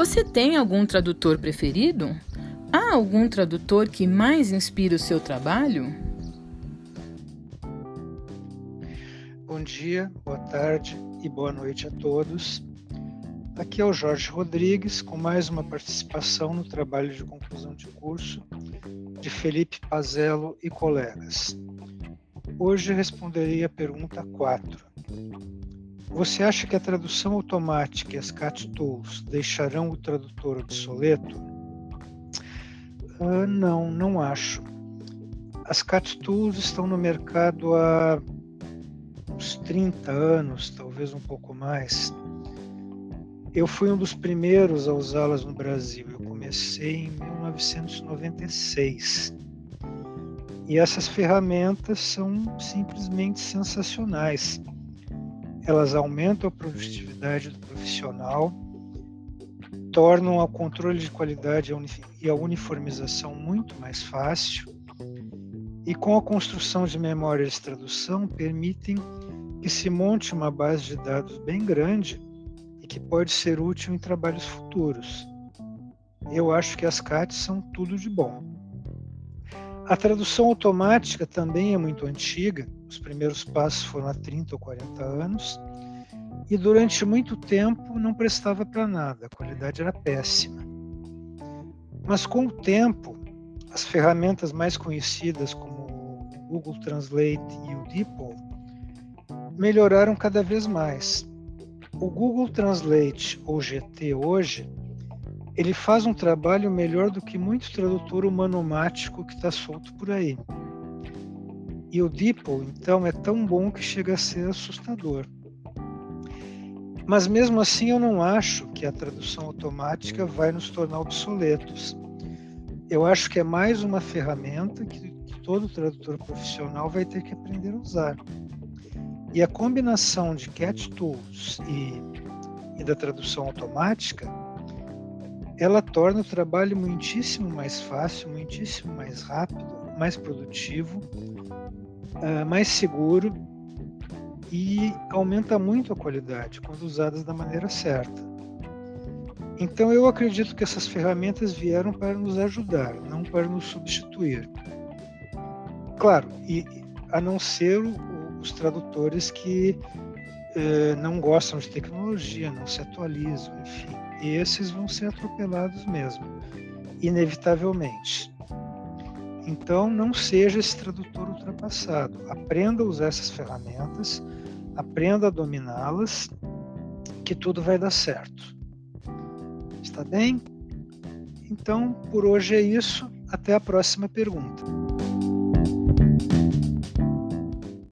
Você tem algum tradutor preferido? Há algum tradutor que mais inspira o seu trabalho? Bom dia, boa tarde e boa noite a todos. Aqui é o Jorge Rodrigues com mais uma participação no trabalho de conclusão de curso de Felipe Pazello e colegas. Hoje responderei a pergunta 4. Você acha que a tradução automática e as CAT tools deixarão o tradutor obsoleto? Uh, não, não acho. As CAT tools estão no mercado há uns 30 anos, talvez um pouco mais. Eu fui um dos primeiros a usá-las no Brasil. Eu comecei em 1996. E essas ferramentas são simplesmente sensacionais. Elas aumentam a produtividade do profissional, tornam o controle de qualidade e a uniformização muito mais fácil, e com a construção de memórias de tradução permitem que se monte uma base de dados bem grande e que pode ser útil em trabalhos futuros. Eu acho que as CATs são tudo de bom. A tradução automática também é muito antiga, os primeiros passos foram há 30 ou 40 anos, e durante muito tempo não prestava para nada, a qualidade era péssima. Mas com o tempo, as ferramentas mais conhecidas como o Google Translate e o DeepL melhoraram cada vez mais. O Google Translate ou GT hoje ele faz um trabalho melhor do que muito tradutor humanomático que está solto por aí. E o DeepL, então, é tão bom que chega a ser assustador. Mas mesmo assim, eu não acho que a tradução automática vai nos tornar obsoletos. Eu acho que é mais uma ferramenta que, que todo tradutor profissional vai ter que aprender a usar. E a combinação de cat tools e, e da tradução automática ela torna o trabalho muitíssimo mais fácil, muitíssimo mais rápido, mais produtivo, uh, mais seguro e aumenta muito a qualidade quando usadas da maneira certa. Então eu acredito que essas ferramentas vieram para nos ajudar, não para nos substituir. Claro, e a não ser os tradutores que eh, não gostam de tecnologia, não se atualizam, enfim esses vão ser atropelados mesmo, inevitavelmente. Então, não seja esse tradutor ultrapassado. Aprenda a usar essas ferramentas, aprenda a dominá-las, que tudo vai dar certo. Está bem? Então, por hoje é isso. Até a próxima pergunta.